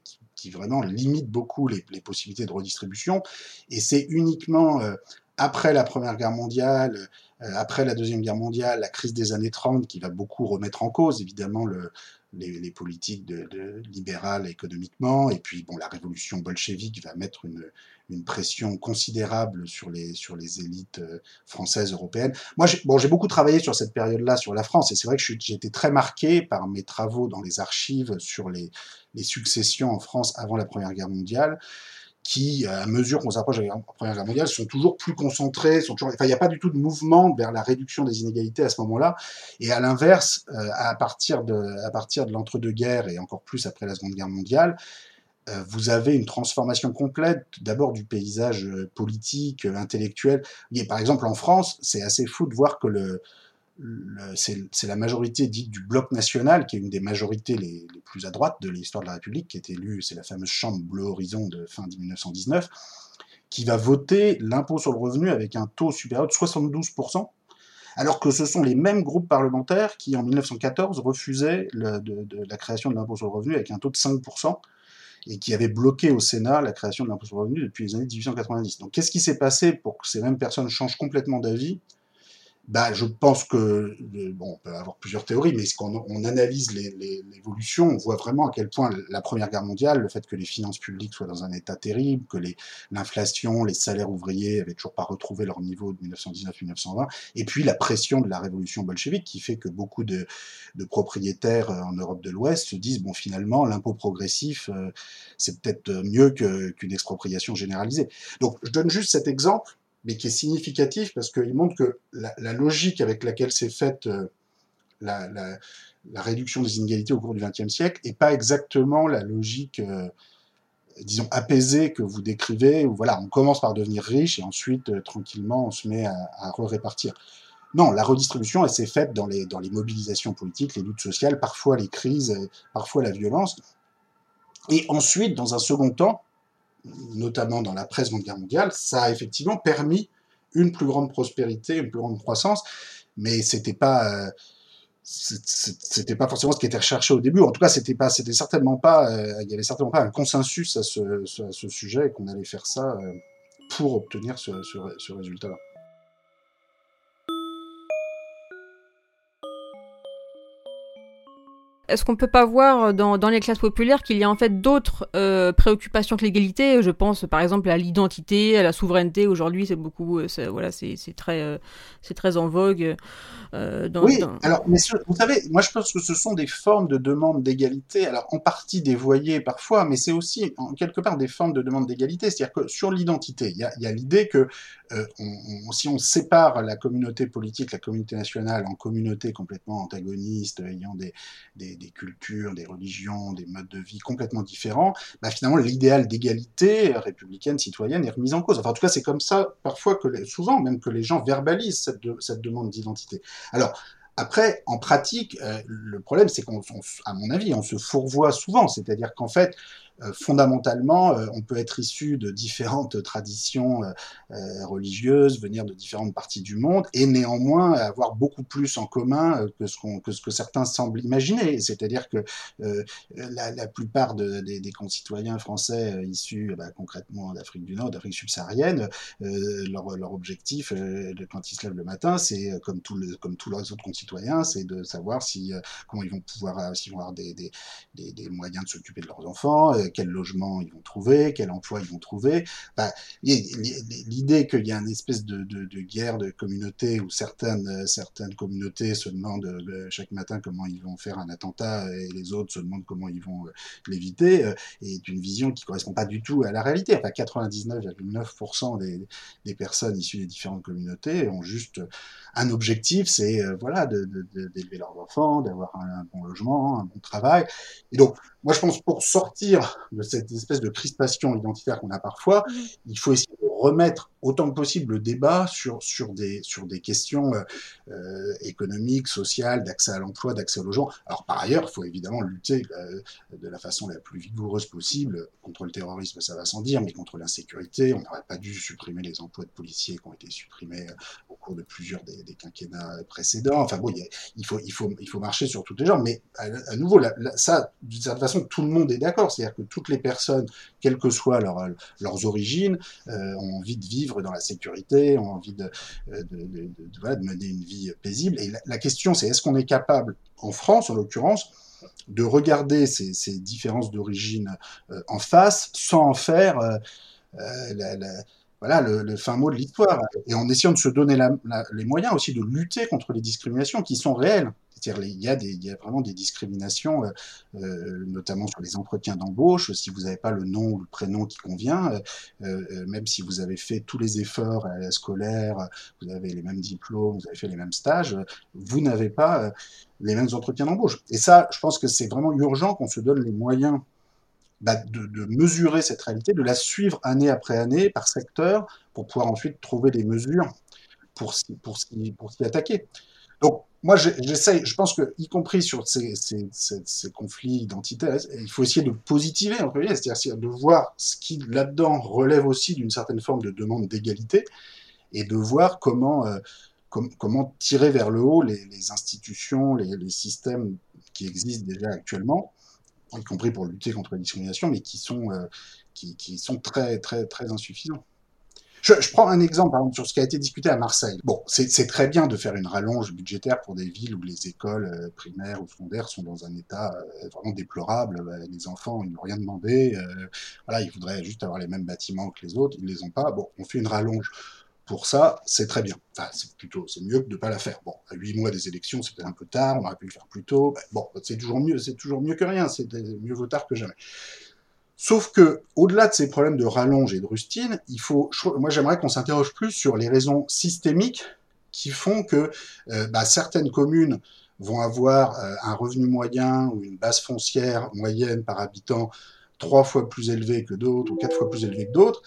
vraiment limite beaucoup les, possibilités de redistribution. Et c'est uniquement euh, après la Première Guerre mondiale, après la Deuxième Guerre mondiale, la crise des années 30 qui va beaucoup remettre en cause évidemment le, les, politiques libérales économiquement, et puis bon, la révolution bolchevique va mettre une, pression considérable sur les, sur les élites euh, françaises, européennes. Moi, j'ai beaucoup travaillé sur cette période-là, sur la France, et c'est vrai que j'ai été très marqué par mes travaux dans les archives sur les successions en France avant la Première Guerre mondiale qui, à mesure qu'on s'approche de la Première Guerre mondiale, sont toujours plus concentrés, sont toujours, enfin, il n'y a pas du tout de mouvement vers la réduction des inégalités à ce moment-là. Et à l'inverse, euh, à partir de, à partir de l'entre-deux-guerres et encore plus après la Seconde Guerre mondiale, euh, vous avez une transformation complète d'abord du paysage euh, politique, intellectuel. Et par exemple, en France, c'est assez fou de voir que le, c'est la majorité dite du bloc national, qui est une des majorités les, plus à droite de l'histoire de la République, qui est élue, c'est la fameuse Chambre Bleu Horizon de fin 1919, qui va voter l'impôt sur le revenu avec un taux supérieur de 72%, alors que ce sont les mêmes groupes parlementaires qui, en 1914, refusaient la création de l'impôt sur le revenu avec un taux de 5%, et qui avaient bloqué au Sénat la création de l'impôt sur le revenu depuis les années 1890. Donc qu'est-ce qui s'est passé pour que ces mêmes personnes changent complètement d'avis bah, je pense que, bon, on peut avoir plusieurs théories, mais quand on analyse l'évolution, on voit vraiment à quel point la Première Guerre mondiale, le fait que les finances publiques soient dans un état terrible, que l'inflation, les, salaires ouvriers avaient toujours pas retrouvé leur niveau de 1919-1920, et puis la pression de la révolution bolchevique qui fait que beaucoup de, propriétaires euh, en Europe de l'Ouest se disent, bon, finalement, l'impôt progressif, euh, c'est peut-être mieux qu'une expropriation généralisée. Donc, je donne juste cet exemple mais qui est significatif parce qu'il montre que la, logique avec laquelle s'est faite euh, la, réduction des inégalités au cours du XXe siècle n'est pas exactement la logique, euh, disons, apaisée que vous décrivez, où voilà, on commence par devenir riche et ensuite, euh, tranquillement, on se met à, à répartir Non, la redistribution, elle s'est faite dans les, dans les mobilisations politiques, les luttes sociales, parfois les crises, parfois la violence. Et ensuite, dans un second temps, notamment dans la presse Guerre mondiale, ça a effectivement permis une plus grande prospérité, une plus grande croissance, mais c'était pas euh, c'était pas forcément ce qui était recherché au début. En tout cas, c'était pas, c'était certainement pas, euh, il y avait certainement pas un consensus à ce, ce sujet qu'on allait faire ça euh, pour obtenir ce résultat-là. Est-ce qu'on peut pas voir dans, dans, les classes populaires qu'il y a en fait d'autres euh, préoccupations que l'égalité? Je pense par exemple à l'identité, à la souveraineté. Aujourd'hui, c'est beaucoup, euh, voilà, c'est très, euh, c'est très en vogue. Dans, oui. Alors, mais vous savez, moi je pense que ce sont des formes de demande d'égalité. Alors en partie dévoyées parfois, mais c'est aussi en quelque part des formes de demande d'égalité. C'est-à-dire que sur l'identité, il y a, l'idée que on, si on sépare la communauté politique, la communauté nationale en communautés complètement antagonistes, ayant des, des des, cultures, des religions, des modes de vie complètement différents, bah finalement l'idéal d'égalité républicaine, citoyenne est remis en cause. Enfin, en tout cas, c'est comme ça parfois que souvent même que les gens verbalisent cette, demande d'identité. Alors après, en pratique, euh, le problème, c'est qu'on, à mon avis, on se fourvoie souvent. C'est-à-dire qu'en fait, fondamentalement, euh, on peut être issu de différentes traditions euh, religieuses, venir de différentes parties du monde, et néanmoins avoir beaucoup plus en commun que ce, que, ce que certains semblent imaginer. C'est-à-dire que la, la, plupart de, des, des, concitoyens français issus bah, concrètement d'Afrique du Nord, d'Afrique subsaharienne, leur, leur, objectif quand ils se lèvent le matin, c'est comme, tout le, comme tous leurs autres concitoyens, c'est de savoir si comment ils vont pouvoir, s'ils vont avoir des, des, des, des moyens de s'occuper de leurs enfants, quel logement ils vont trouver, quel emploi ils vont trouver. Bah, L'idée qu'il y a une espèce de, guerre de communauté où certaines, certaines communautés se demandent euh, chaque matin comment ils vont faire un attentat et les autres se demandent comment ils vont euh, l'éviter euh, est une vision qui correspond pas du tout à la réalité. Enfin, 99,9% des, personnes issues des différentes communautés ont juste un objectif, c'est voilà d'élever leurs enfants, d'avoir un, bon logement, un bon travail. Et donc, moi, je pense pour sortir de cette espèce de crispation identitaire qu'on a parfois, mmh. il faut essayer de remettre autant que possible le débat sur, sur, des, sur des questions euh, euh économiques, sociales, d'accès à l'emploi, d'accès au logement. Alors par ailleurs, il faut évidemment lutter euh, de la façon la plus vigoureuse possible contre le terrorisme, ça va sans dire, mais contre l'insécurité. On n'aurait pas dû supprimer les emplois de policiers qui ont été supprimés au cours de plusieurs des, des quinquennats précédents. Enfin bon, il, faut, il, faut, il faut marcher sur toutes les jambes, mais à, nouveau, ça, d'une certaine façon, tout le monde est d'accord. C'est-à-dire que toutes les personnes, quelles que soient leur, leurs origines, euh, ont envie de vivre dans la sécurité, ont envie de, euh, mener une vie paisible. Et la, question, c'est est-ce qu'on est capable, en France en l'occurrence, de regarder ces, ces différences d'origine euh, en face sans en faire euh, la, voilà, le, fin mot de l'histoire, et en essayant de se donner les moyens aussi de lutter contre les discriminations qui sont réelles il y, a des, il y a vraiment des discriminations, euh, euh, notamment sur les entretiens d'embauche. Si vous n'avez pas le nom ou le prénom qui convient, euh, euh, même si vous avez fait tous les efforts à la scolaire, vous avez les mêmes diplômes, vous avez fait les mêmes stages, vous n'avez pas les mêmes entretiens d'embauche. Et ça, je pense que c'est vraiment urgent qu'on se donne les moyens bah, de, mesurer cette réalité, de la suivre année après année par secteur, pour pouvoir ensuite trouver des mesures pour, pour, pour s'y attaquer. Donc, moi, j'essaye, je pense que, y compris sur ces, ces, ces, conflits identitaires, il faut essayer de positiver, c'est-à-dire de voir ce qui, là-dedans, relève aussi d'une certaine forme de demande d'égalité, et de voir comment, euh, com comment tirer vers le haut les, institutions, les, systèmes qui existent déjà actuellement, y compris pour lutter contre la discrimination, mais qui sont, euh, qui, sont très, très, très insuffisants. Je, prends un exemple sur ce qui a été discuté à Marseille. Bon, c'est très bien de faire une rallonge budgétaire pour des villes où les écoles euh, primaires ou secondaires sont dans un état euh, vraiment déplorable. Les enfants, ils n'ont rien demandé. voilà, ils voudraient juste avoir les mêmes bâtiments que les autres. Ils les ont pas. Bon, on fait une rallonge pour ça, c'est très bien. Enfin, c'est plutôt, c'est mieux que de ne pas la faire. Bon, à huit mois des élections, c'est peut-être un peu tard, on aurait pu le faire plus tôt. Ben, bon, c'est toujours mieux, c'est toujours mieux que rien, c'est mieux vaut tard que jamais. Sauf que, au-delà de ces problèmes de rallonge et de rustine, il faut, moi j'aimerais qu'on s'interroge plus sur les raisons systémiques qui font que euh, bah, certaines communes vont avoir euh, un revenu moyen ou une base foncière moyenne par habitant trois fois plus élevée que d'autres ou quatre fois plus élevée que d'autres,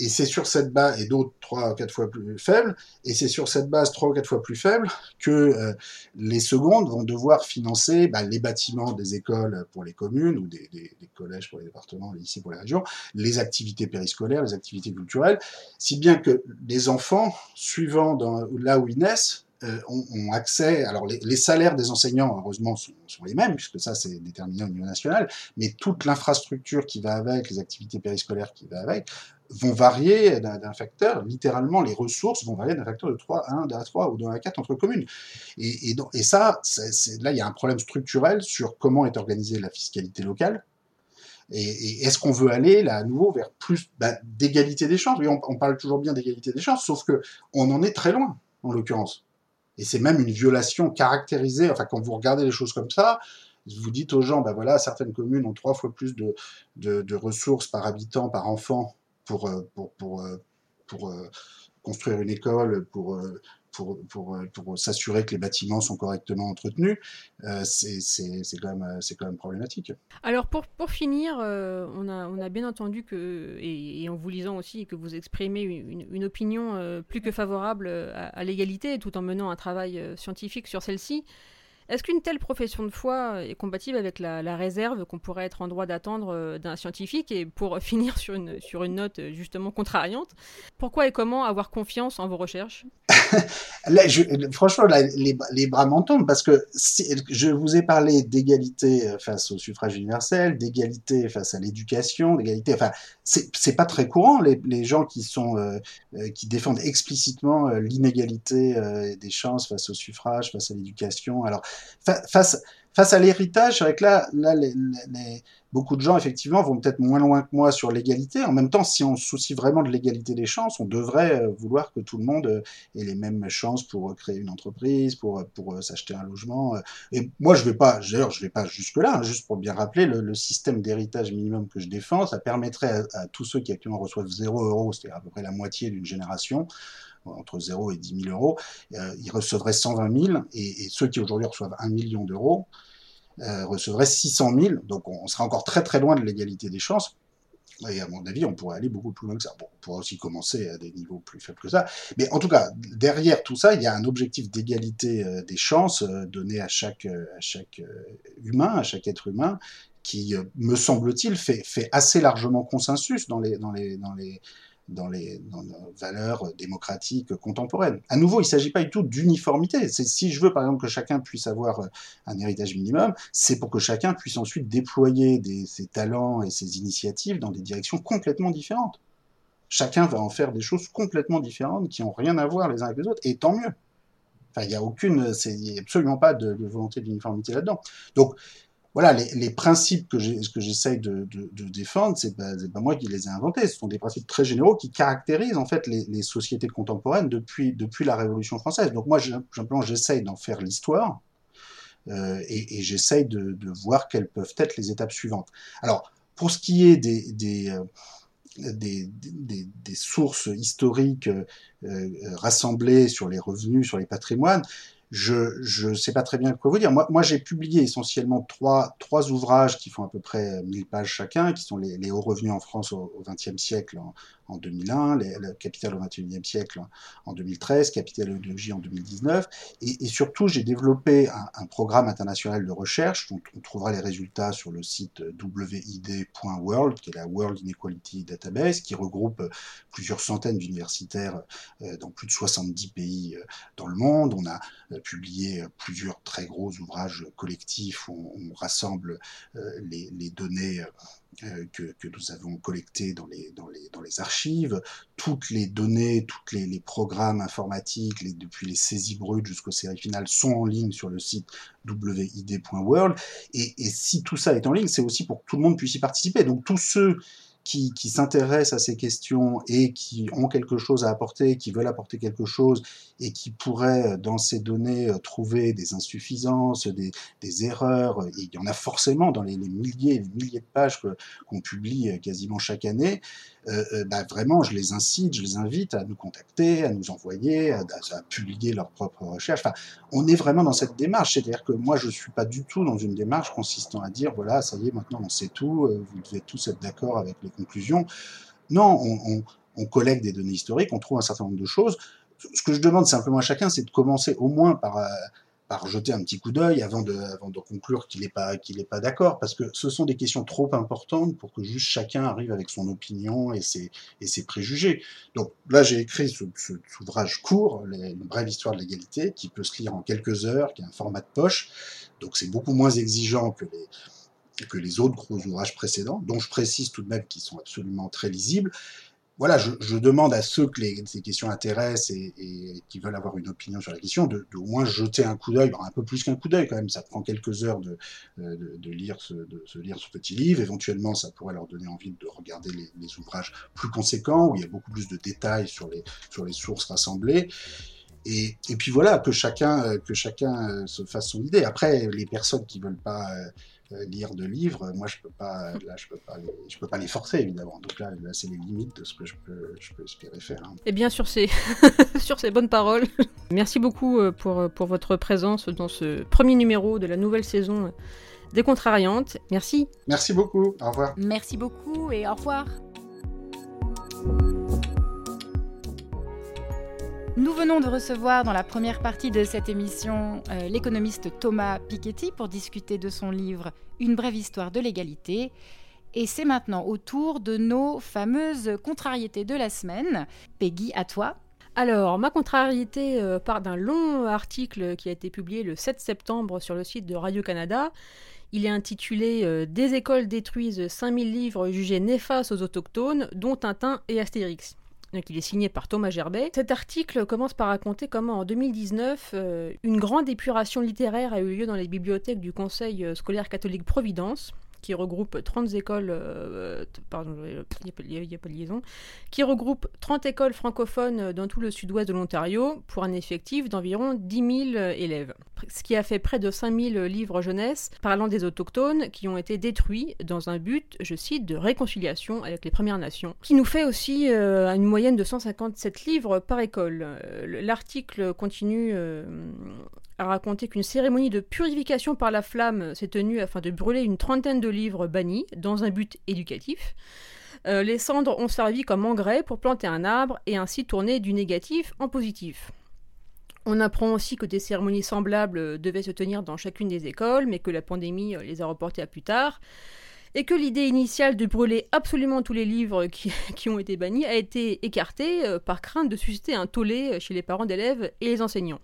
et c'est sur cette base, et d'autres trois ou quatre fois plus faibles, et c'est sur cette base trois ou quatre fois plus faible que euh, les secondes vont devoir financer bah, les bâtiments des écoles pour les communes, ou des, collèges pour les départements, les lycées pour les régions, les activités périscolaires, les activités culturelles, si bien que les enfants, suivant là où ils naissent, euh, ont, accès. Alors, les, salaires des enseignants, heureusement, sont, sont les mêmes, puisque ça, c'est déterminé au niveau national, mais toute l'infrastructure qui va avec, les activités périscolaires qui va avec, vont varier d'un facteur, littéralement, les ressources vont varier d'un facteur de 3 à 1, à 3 ou de 1 à 4 entre communes. Et, et, ça, là, il y a un problème structurel sur comment est organisée la fiscalité locale. Et, est-ce qu'on veut aller, là, à nouveau, vers plus bah, d'égalité des chances? Oui, on, parle toujours bien d'égalité des chances, sauf que on en est très loin, en l'occurrence. Et c'est même une violation caractérisée, enfin, quand vous regardez les choses comme ça, vous dites aux gens, ben voilà, certaines communes ont trois fois plus de, de, de ressources par habitant, par enfant pour, euh, pour, pour, euh, pour, euh, construire une école, pour, pour, pour, pour s'assurer que les bâtiments sont correctement entretenus, c'est quand, même, quand même problématique. Alors pour, pour finir, on, a, on a bien entendu que, et, en vous lisant aussi, que vous exprimez une, une opinion plus que favorable à l'égalité tout en menant un travail scientifique sur celle-ci. Est-ce qu'une telle profession de foi est compatible avec la, réserve qu'on pourrait être en droit d'attendre euh, d'un scientifique Et pour finir sur une, sur une note euh, justement contrariante, pourquoi et comment avoir confiance en vos recherches? Franchement, les, bras m'en tombent parce que je vous ai parlé d'égalité euh, face au suffrage universel, d'égalité face à l'éducation, d'égalité. Enfin, c'est pas très courant les, gens qui sont qui défendent explicitement l'inégalité des chances face au suffrage, face à l'éducation. Alors face, face à l'héritage, c'est vrai que là, là beaucoup de gens, effectivement, vont peut-être moins loin que moi sur l'égalité. En même temps, si on se soucie vraiment de l'égalité des chances, on devrait euh, vouloir que tout le monde euh, ait les mêmes chances pour euh, créer une entreprise, pour, pour s'acheter un logement. Et moi, je vais pas, d'ailleurs, je vais pas jusque-là, hein, juste pour bien rappeler, le, système d'héritage minimum que je défends, ça permettrait à, tous ceux qui actuellement reçoivent 0 euros, c'est-à-dire à peu près la moitié d'une génération, entre 0 et 10 000 euros, euh, ils recevraient 120 000, et, ceux qui aujourd'hui reçoivent 1 million d'euros euh, recevraient 600 000. Donc on, sera encore très très loin de l'égalité des chances. Et à mon avis, on pourrait aller beaucoup plus loin que ça. Bon, on pourrait aussi commencer à des niveaux plus faibles que ça. Mais en tout cas, derrière tout ça, il y a un objectif d'égalité euh, des chances donné à chaque, à chaque humain, à chaque être humain, qui, me semble-t-il, fait, fait assez largement consensus dans les, dans les, dans, les, nos valeurs démocratiques contemporaines. À nouveau, il ne s'agit pas du tout d'uniformité. Si je veux, par exemple, que chacun puisse avoir euh, un héritage minimum, c'est pour que chacun puisse ensuite déployer ses talents et ses initiatives dans des directions complètement différentes. Chacun va en faire des choses complètement différentes qui n'ont rien à voir les uns avec les autres, et tant mieux. Enfin, il n'y a aucune, il absolument pas de, de volonté d'uniformité là-dedans. Donc, voilà, les, principes que j'essaye de, défendre, c'est pas, pas moi qui les ai inventés. Ce sont des principes très généraux qui caractérisent en fait les, sociétés contemporaines depuis, la Révolution française. Donc moi, simplement, j'essaye d'en faire l'histoire euh, et, j'essaye de, voir quelles peuvent être les étapes suivantes. Alors, pour ce qui est des, des, euh, sources historiques euh, rassemblées sur les revenus, sur les patrimoines, je ne sais pas très bien quoi vous dire. Moi, moi j'ai publié essentiellement trois, trois ouvrages qui font à peu près 1000 pages chacun, qui sont les, les hauts revenus en France au XXe siècle en 2001, le Capital au XXIe siècle en 2013, Capital en 2019. Et, surtout, j'ai développé un, programme international de recherche dont on trouvera les résultats sur le site wid.world, qui est la World Inequality Database, qui regroupe plusieurs centaines d'universitaires euh, dans plus de 70 pays euh, dans le monde. On a euh, publié plusieurs très gros ouvrages collectifs où on, rassemble les, les données que, que, nous avons collectées dans les, dans, les, dans les archives, toutes les données, tous les, les, programmes informatiques, les, depuis les saisies brutes jusqu'aux séries finales, sont en ligne sur le site wid.world. Et, et si tout ça est en ligne, c'est aussi pour que tout le monde puisse y participer. Donc tous ceux qui, s'intéressent à ces questions et qui ont quelque chose à apporter, qui veulent apporter quelque chose et qui pourraient, dans ces données, trouver des insuffisances, des, erreurs, il y en a forcément dans les, milliers et les milliers de pages qu'on publie quasiment chaque année, euh, euh, bah vraiment, je les incite, je les invite à nous contacter, à nous envoyer, à, publier leurs propres recherches. On est vraiment dans cette démarche, c'est-à-dire que moi, je suis pas du tout dans une démarche consistant à dire, voilà, ça y est, maintenant on sait tout, euh, vous devez tous être d'accord avec les conclusions. Non, on, collecte des données historiques, on trouve un certain nombre de choses. Ce que je demande simplement à chacun, c'est de commencer au moins par par jeter un petit coup d'œil avant de, avant de conclure qu'il n'est pas, pas d'accord, parce que ce sont des questions trop importantes pour que juste chacun arrive avec son opinion et ses, et ses préjugés. Donc là, j'ai écrit ce, ce, cet ouvrage court, Une brève histoire de l'égalité, qui peut se lire en quelques heures, qui a un format de poche, donc c'est beaucoup moins exigeant que les, que les autres gros ouvrages précédents, dont je précise tout de même qu'ils sont absolument très lisibles voilà, je, demande à ceux que ces questions intéressent et, qui veulent avoir une opinion sur la question, de, au moins jeter un coup d'œil, un peu plus qu'un coup d'œil quand même. Ça prend quelques heures de, euh, de, lire ce, lire ce petit livre. Éventuellement, ça pourrait leur donner envie de regarder les, les, ouvrages plus conséquents où il y a beaucoup plus de détails sur les, sur les sources rassemblées. Et, et puis voilà, que chacun, euh, que chacun euh, se fasse son idée. Après, les personnes qui veulent pas lire de livres, moi je peux pas, là je peux pas, les, je peux pas les forcer évidemment. Donc là, là c'est les limites de ce que je peux, je peux espérer faire. Hein. Et bien sur ces, sur ces bonnes paroles, merci beaucoup euh, pour, pour votre présence dans ce premier numéro de la nouvelle saison des Contrariantes. Merci. Merci beaucoup. Au revoir. Merci beaucoup et au revoir. Nous venons de recevoir dans la première partie de cette émission euh, l'économiste Thomas Piketty pour discuter de son livre Une brève histoire de l'égalité. Et c'est maintenant au tour de nos fameuses contrariétés de la semaine. Peggy, à toi. Alors, ma contrariété euh, part d'un long article qui a été publié le 7 septembre sur le site de Radio-Canada. Il est intitulé euh, Des écoles détruisent 5000 livres jugés néfastes aux autochtones, dont Tintin et Astérix donc il est signé par Thomas Gerbet. Cet article commence par raconter comment en 2019, euh, une grande épuration littéraire a eu lieu dans les bibliothèques du Conseil euh, scolaire catholique Providence qui regroupe 30 écoles, euh, pardon, il n'y a, pas de liaison, qui regroupe 30 écoles francophones dans tout le sud-ouest de l'Ontario pour un effectif d'environ 10 000 élèves. Ce qui a fait près de 5 000 livres jeunesse parlant des autochtones qui ont été détruits dans un but, je cite, de réconciliation avec les Premières Nations, qui nous fait aussi euh, une moyenne de 157 livres par école. L'article continue euh, a raconté qu'une cérémonie de purification par la flamme s'est tenue afin de brûler une trentaine de livres bannis dans un but éducatif. Euh, les cendres ont servi comme engrais pour planter un arbre et ainsi tourner du négatif en positif. On apprend aussi que des cérémonies semblables devaient se tenir dans chacune des écoles, mais que la pandémie les a reportées à plus tard, et que l'idée initiale de brûler absolument tous les livres qui, qui ont été bannis a été écartée euh, par crainte de susciter un tollé chez les parents d'élèves et les enseignants.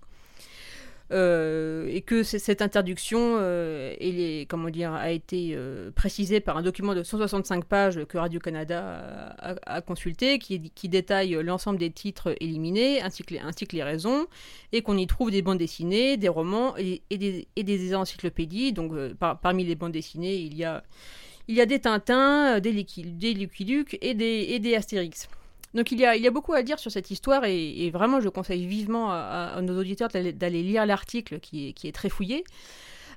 Euh, et que cette interdiction euh, est, comment dire, a été euh, précisée par un document de 165 pages que Radio-Canada a, consulté, qui, détaille l'ensemble des titres éliminés, ainsi que les, raisons, et qu'on y trouve des bandes dessinées, des romans et, des, encyclopédies. Donc par, parmi les bandes dessinées, il y a, des Tintins, des Lucky Luke et des, et des Astérix. Donc il y, a, beaucoup à dire sur cette histoire et, vraiment je conseille vivement à, nos auditeurs d'aller lire l'article qui est, très fouillé.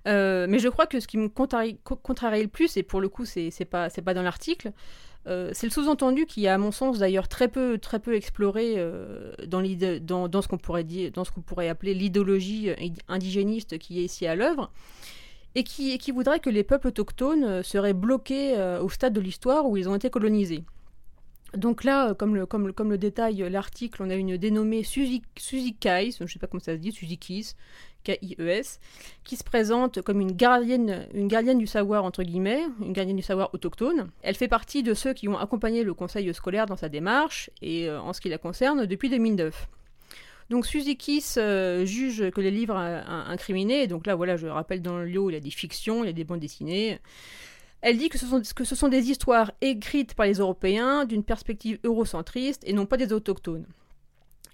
Euh, mais je crois que ce qui me contrarie, le plus, et pour le coup c'est pas, pas dans l'article, euh, c'est le sous-entendu qui est à mon sens d'ailleurs très peu, très peu exploré euh, dans, ce qu'on pourrait, appeler l'idéologie indigéniste qui est ici à l'œuvre. Et qui, voudrait que les peuples autochtones seraient bloqués au stade de l'histoire où ils ont été colonisés. Donc là, comme le, comme, le détaille l'article, on a une dénommée Suzy, Suzy Kais, je ne sais pas comment ça se dit, Suzy Kis, K-I-E-S, qui se présente comme une gardienne, du savoir, entre guillemets, une gardienne du savoir autochtone. Elle fait partie de ceux qui ont accompagné le conseil scolaire dans sa démarche, et euh, en ce qui la concerne, depuis 2009. Donc Suzy Kiss euh, juge que les livres incriminés, donc là voilà, je rappelle dans le lot, il y a des fictions, il y a des bandes dessinées, Elle dit que ce, sont, que des histoires écrites par les Européens d'une perspective eurocentriste et non pas des autochtones.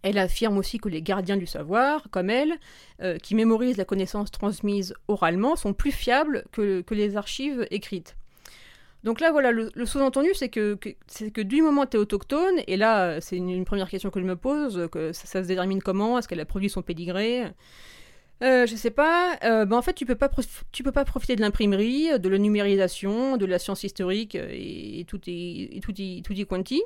Elle affirme aussi que les gardiens du savoir, comme elle, euh, qui mémorisent la connaissance transmise oralement, sont plus fiables que, que les archives écrites. Donc là, voilà, le, sous-entendu, c'est que, que du moment où tu es autochtone, et là, c'est une, première question que je me pose, que ça, se détermine comment, est-ce qu'elle a produit son pédigré? Euh, je sais pas. Euh, ben en fait, tu peux pas tu peux pas profiter de l'imprimerie, de la numérisation, de la science historique et, tout est tout y, tout y quanti.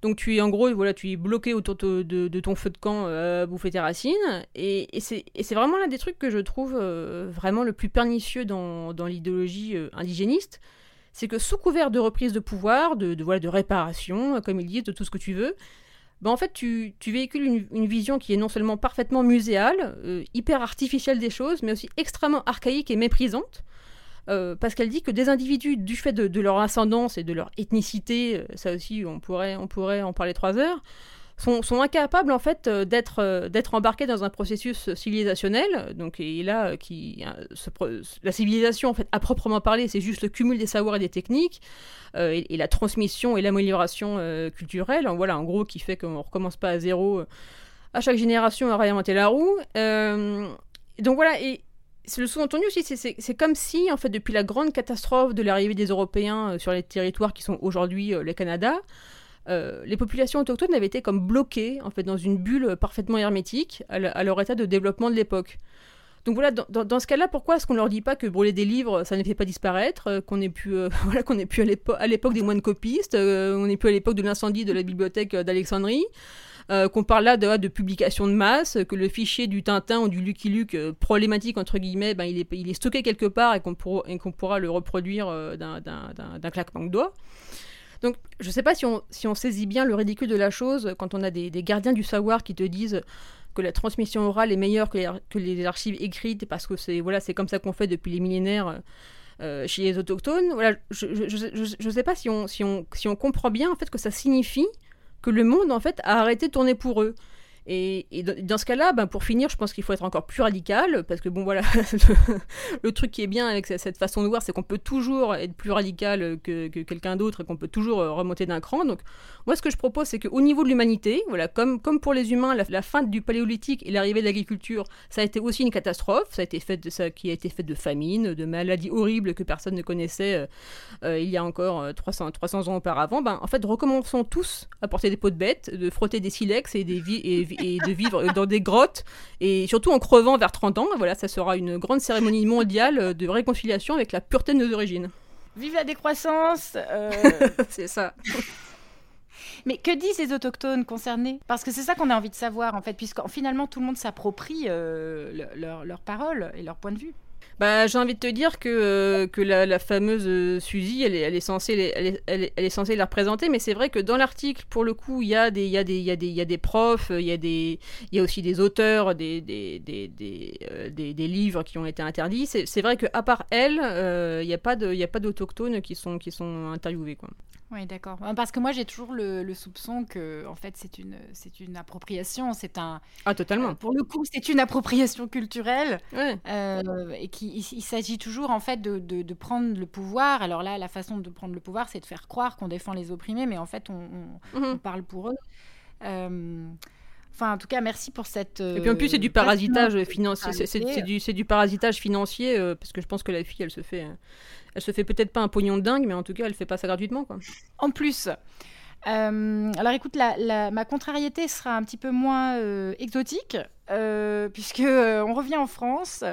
Donc tu es en gros voilà, tu es bloqué autour de, ton feu de camp euh, bouffer tes racines. Et, et c'est vraiment l'un des trucs que je trouve euh, vraiment le plus pernicieux dans, dans l'idéologie indigéniste. C'est que sous couvert de reprise de pouvoir, de, de, voilà, de réparation, comme ils disent, de tout ce que tu veux, bah, en fait, tu, véhicules une, vision qui est non seulement parfaitement muséale, euh, hyper artificielle des choses, mais aussi extrêmement archaïque et méprisante. Euh, parce qu'elle dit que des individus, du fait de, leur ascendance et de leur ethnicité, euh, ça aussi on pourrait, on pourrait en parler trois heures, sont, incapables en fait euh, d'être euh, d'être embarqués dans un processus civilisationnel. Donc et là, qui la civilisation en fait à proprement parler, c'est juste le cumul des savoirs et des techniques euh, et, la transmission et l'amélioration culturelle. Voilà, en gros, qui fait qu'on recommence pas à zéro à chaque génération à réinventer la roue. donc voilà et c'est le sous-entendu aussi, c'est comme si, en fait, depuis la grande catastrophe de l'arrivée des Européens sur les territoires qui sont aujourd'hui le Canada, euh, les populations autochtones avaient été comme bloquées en fait dans une bulle parfaitement hermétique à, leur état de développement de l'époque. Donc voilà, dans, ce cas-là, pourquoi est-ce qu'on leur dit pas que brûler des livres, ça ne fait pas disparaître, euh, qu'on n'est plus, euh, voilà, plus à l'époque des moines copistes, on n'est plus à l'époque de l'incendie de la bibliothèque d'Alexandrie, qu'on parle là de, de publication de masse, que le fichier du Tintin ou du Lucky Luke problématique entre guillemets, ben, il, est, il est stocké quelque part et qu'on pourra le reproduire d'un claquement de doigts. Donc, je ne sais pas si on, si on saisit bien le ridicule de la chose quand on a des, gardiens du savoir qui te disent que la transmission orale est meilleure que les, archives écrites parce que c'est voilà, comme ça qu'on fait depuis les millénaires euh, chez les autochtones. Voilà, je ne sais pas si on comprend bien en fait que ça signifie que le monde en fait a arrêté de tourner pour eux. Et, dans ce cas-là, ben, pour finir, je pense qu'il faut être encore plus radical, parce que bon voilà, le, truc qui est bien avec cette façon de voir, c'est qu'on peut toujours être plus radical que, quelqu'un d'autre et qu'on peut toujours euh, remonter d'un cran. Donc moi, ce que je propose, c'est qu'au niveau de l'humanité, voilà, comme, comme pour les humains, la, fin du paléolithique et l'arrivée de l'agriculture, ça a été aussi une catastrophe, ça a été fait de, ça, qui a été fait de famine, de maladies horribles que personne ne connaissait euh, euh, il y a encore 300, 300 ans auparavant. Ben, en fait, recommençons tous à porter des peaux de bêtes, de frotter des silex et des, et, et de vivre dans des grottes, et surtout en crevant vers 30 ans. Voilà, ça sera une grande cérémonie mondiale de réconciliation avec la pureté de nos origines. Vive la décroissance euh. C'est ça. Mais que disent les autochtones concernés? Parce que c'est ça qu'on a envie de savoir, en fait, puisque finalement tout le monde s'approprie euh, leurs paroles et leur point de vue. Bah, j'ai envie de te dire que, euh, que la, fameuse euh, Suzy, elle est, censée, elle, est censée la représenter, mais c'est vrai que dans l'article, pour le coup, il y, a des, il, y a des, il, y a des, il y a des profs, il y a, des, il y a aussi des auteurs, des, des, des, euh, des, des livres qui ont été interdits. C'est vrai qu'à part elle, il n'y a pas d'autochtones qui sont, qui sont interviewés. Quoi. Oui, d'accord. Parce que moi, j'ai toujours le, soupçon que, en fait, c'est une, c'est une appropriation. C'est un. Ah, totalement. pour le coup, c'est une appropriation culturelle. et qui il, s'agit toujours en fait de, de, prendre le pouvoir. Alors là, la façon de prendre le pouvoir, c'est de faire croire qu'on défend les opprimés, mais en fait, on, on, mhm. parle pour eux. Euh, enfin, en tout cas, merci pour cette. Et puis en plus, c'est du parasitage financier. C'est du, du, parasitage financier euh, parce que je pense que la fille, elle se fait, elle se fait peut-être pas un pognon de dingue, mais en tout cas, elle fait pas ça gratuitement, quoi. En plus. Euh, alors écoute, la, ma contrariété sera un petit peu moins exotique, puisque on revient en France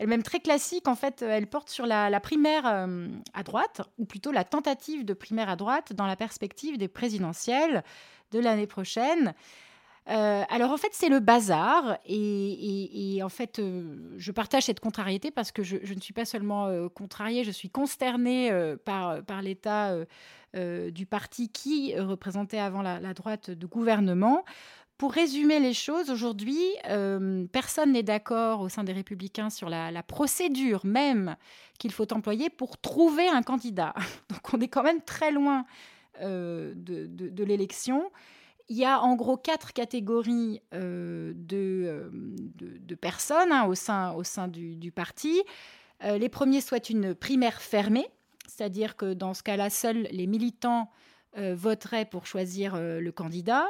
elle même très classique. En fait, elle porte sur la, primaire euh, à droite, ou plutôt la tentative de primaire à droite dans la perspective des présidentielles de l'année prochaine. Euh, alors en fait c'est le bazar et, en fait euh, je partage cette contrariété parce que je, ne suis pas seulement contrariée, je suis consternée par, l'état du parti qui représentait avant la, droite de gouvernement. Pour résumer les choses, aujourd'hui, euh, personne n'est d'accord au sein des républicains sur la, procédure même qu'il faut employer pour trouver un candidat. Donc on est quand même très loin euh, de, l'élection. Il y a en gros quatre catégories euh, de, personnes hein, au sein, du, parti. les premiers souhaitent une primaire fermée, c'est-à-dire que dans ce cas-là, seuls les militants voteraient pour choisir le candidat.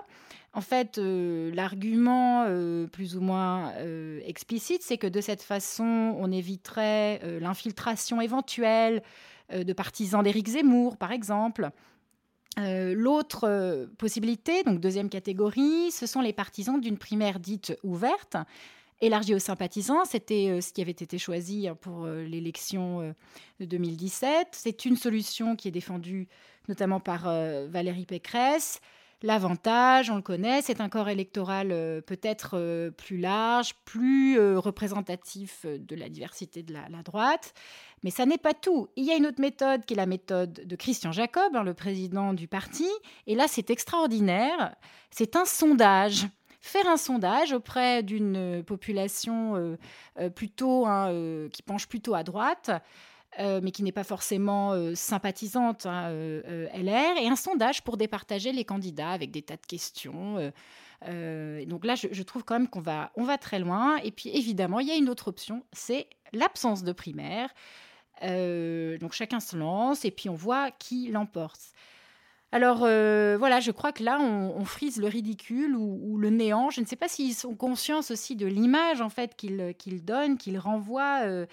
En fait, l'argument plus ou moins explicite, c'est que de cette façon, on éviterait l'infiltration éventuelle de partisans d'Éric Zemmour, par exemple. L'autre possibilité, donc deuxième catégorie, ce sont les partisans d'une primaire dite ouverte, élargie aux sympathisants. C'était euh, ce qui avait été choisi hein, pour euh, l'élection euh, de 2017. C'est une solution qui est défendue notamment par Valérie Pécresse. L'avantage, on le connaît, c'est un corps électoral peut-être plus large, plus représentatif de la diversité de la, droite. Mais ça n'est pas tout. Il y a une autre méthode qui est la méthode de Christian Jacob, hein, le président du parti. Et là, c'est extraordinaire. C'est un sondage faire un sondage auprès d'une euh, population euh, euh, plutôt hein, qui penche plutôt à droite. Mais qui n'est pas forcément sympathisante hein, LR, et un sondage pour départager les candidats avec des tas de questions. donc là, je, trouve quand même qu'on va, on va très loin. Et puis évidemment, il y a une autre option, c'est l'absence de primaire. donc chacun se lance et puis on voit qui l'emporte. Alors euh, voilà, je crois que là, on, frise le ridicule ou, le néant. Je ne sais pas s'ils sont conscients aussi de l'image en fait qu'ils donnent, qu'ils renvoient euh,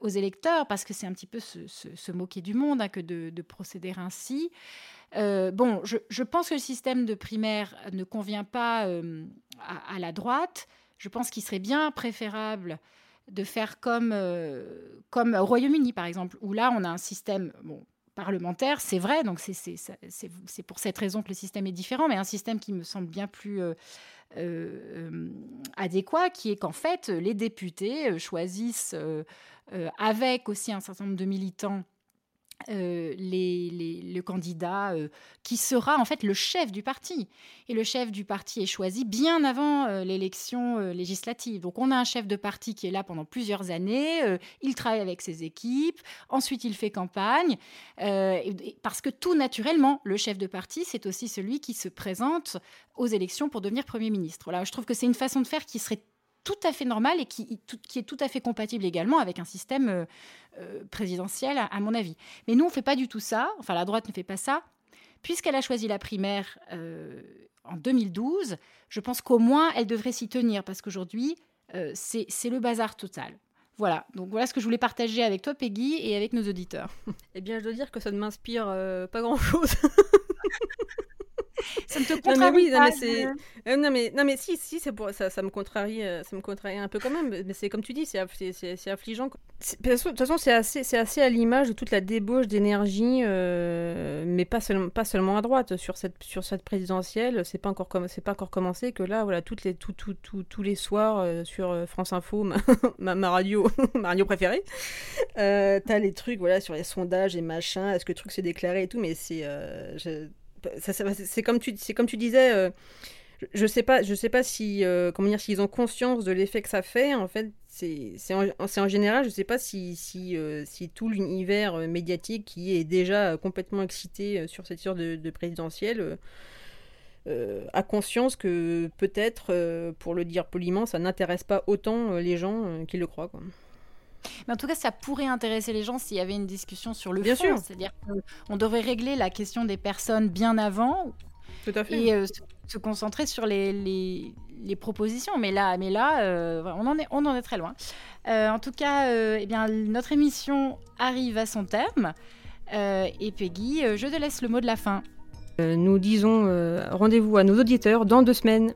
aux électeurs, parce que c'est un petit peu se, moquer du monde hein, que de, procéder ainsi. Euh, bon, je, pense que le système de primaire ne convient pas à, la droite. Je pense qu'il serait bien préférable de faire comme, comme au Royaume-Uni, par exemple, où là, on a un système, bon, parlementaire, c'est vrai, donc c'est pour cette raison que le système est différent, mais un système qui me semble bien plus euh, euh, adéquat, qui est qu'en fait, les députés euh, choisissent, avec aussi un certain nombre de militants, euh, le candidat euh, qui sera en fait le chef du parti. Et le chef du parti est choisi bien avant euh, l'élection législative. Donc on a un chef de parti qui est là pendant plusieurs années, il travaille avec ses équipes, ensuite il fait campagne, parce que tout naturellement, le chef de parti, c'est aussi celui qui se présente aux élections pour devenir Premier ministre. Voilà, je trouve que c'est une façon de faire qui serait tout à fait normal et qui, qui, est tout à fait compatible également avec un système euh, euh, présidentiel, à, mon avis. Mais nous, on ne fait pas du tout ça, enfin la droite ne fait pas ça. Puisqu'elle a choisi la primaire euh, en 2012, je pense qu'au moins elle devrait s'y tenir, parce qu'aujourd'hui, c'est le bazar total. Voilà, donc voilà ce que je voulais partager avec toi, Peggy, et avec nos auditeurs. Eh bien, je dois dire que ça ne m'inspire pas grand-chose. ça ne te contrarie non, mais oui, non, mais c'est... Euh, non, mais, non, mais si, si, c'est pour... ça, ça, me contrarie, euh, ça me contrarie un peu quand même. Mais c'est comme tu dis, c'est, c'est, affligeant. De toute façon, c'est assez, assez à l'image de toute la débauche d'énergie, euh, mais pas, seulement pas seulement à droite. Sur cette, sur cette présidentielle, c'est pas, encore c'est pas encore commencé que là, voilà, toutes les, tout, tout, tout, tous les soirs sur France Info, ma, ma, radio, ma radio préférée, t'as les trucs voilà, sur les sondages et machin, est-ce que le truc s'est déclaré et tout, mais c'est c'est comme tu disais euh, je sais pas je sais pas si euh, comment dire s'ils ont conscience de l'effet que ça fait en fait c'est en, général je sais pas si euh, tout l'univers médiatique qui est déjà complètement excité sur cette sorte de, présidentielle a conscience que peut-être pour le dire poliment ça n'intéresse pas autant les gens qui le croient. Mais en tout cas, ça pourrait intéresser les gens s'il y avait une discussion sur le bien fond. C'est-à-dire qu'on devrait régler la question des personnes bien avant. Tout à fait. Et euh, se, concentrer sur les, les, les, propositions. Mais là, mais là euh, on, en est, on en est très loin. Euh, en tout cas, eh bien, notre émission arrive à son terme. et Peggy, je te laisse le mot de la fin. nous disons rendez-vous à nos auditeurs dans deux semaines.